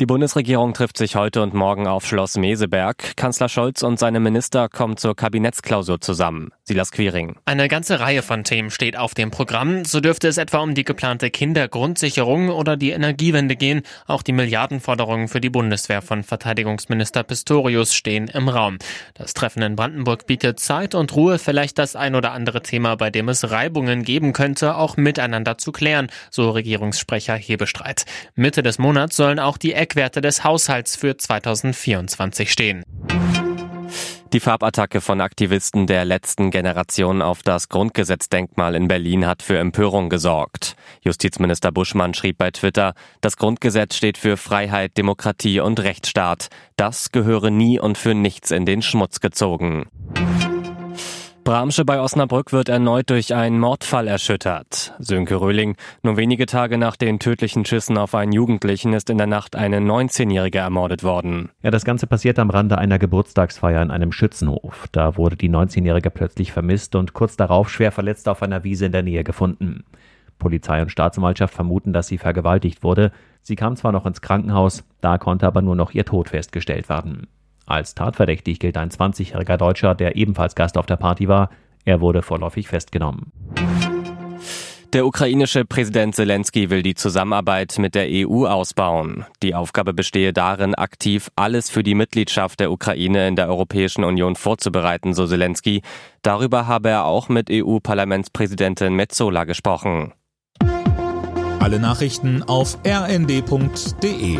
Die Bundesregierung trifft sich heute und morgen auf Schloss Meseberg. Kanzler Scholz und seine Minister kommen zur Kabinettsklausur zusammen. Silas Quiring. Eine ganze Reihe von Themen steht auf dem Programm. So dürfte es etwa um die geplante Kindergrundsicherung oder die Energiewende gehen. Auch die Milliardenforderungen für die Bundeswehr von Verteidigungsminister Pistorius stehen im Raum. Das Treffen in Brandenburg bietet Zeit und Ruhe, vielleicht das ein oder andere Thema, bei dem es Reibungen geben könnte, auch miteinander zu klären, so Regierungssprecher Hebestreit. Mitte des Monats sollen auch die Eckwerte des Haushalts für 2024 stehen. Die Farbattacke von Aktivisten der letzten Generation auf das Grundgesetzdenkmal in Berlin hat für Empörung gesorgt. Justizminister Buschmann schrieb bei Twitter, das Grundgesetz steht für Freiheit, Demokratie und Rechtsstaat. Das gehöre nie und für nichts in den Schmutz gezogen. Bramsche bei Osnabrück wird erneut durch einen Mordfall erschüttert. Sönke Röhling, nur wenige Tage nach den tödlichen Schüssen auf einen Jugendlichen ist in der Nacht eine 19-Jährige ermordet worden. Ja, das Ganze passiert am Rande einer Geburtstagsfeier in einem Schützenhof. Da wurde die 19-Jährige plötzlich vermisst und kurz darauf schwer verletzt auf einer Wiese in der Nähe gefunden. Polizei und Staatsanwaltschaft vermuten, dass sie vergewaltigt wurde. Sie kam zwar noch ins Krankenhaus, da konnte aber nur noch ihr Tod festgestellt werden. Als tatverdächtig gilt ein 20-jähriger Deutscher, der ebenfalls Gast auf der Party war. Er wurde vorläufig festgenommen. Der ukrainische Präsident Zelensky will die Zusammenarbeit mit der EU ausbauen. Die Aufgabe bestehe darin, aktiv alles für die Mitgliedschaft der Ukraine in der Europäischen Union vorzubereiten, so Zelensky. Darüber habe er auch mit EU-Parlamentspräsidentin Metzola gesprochen. Alle Nachrichten auf rnd.de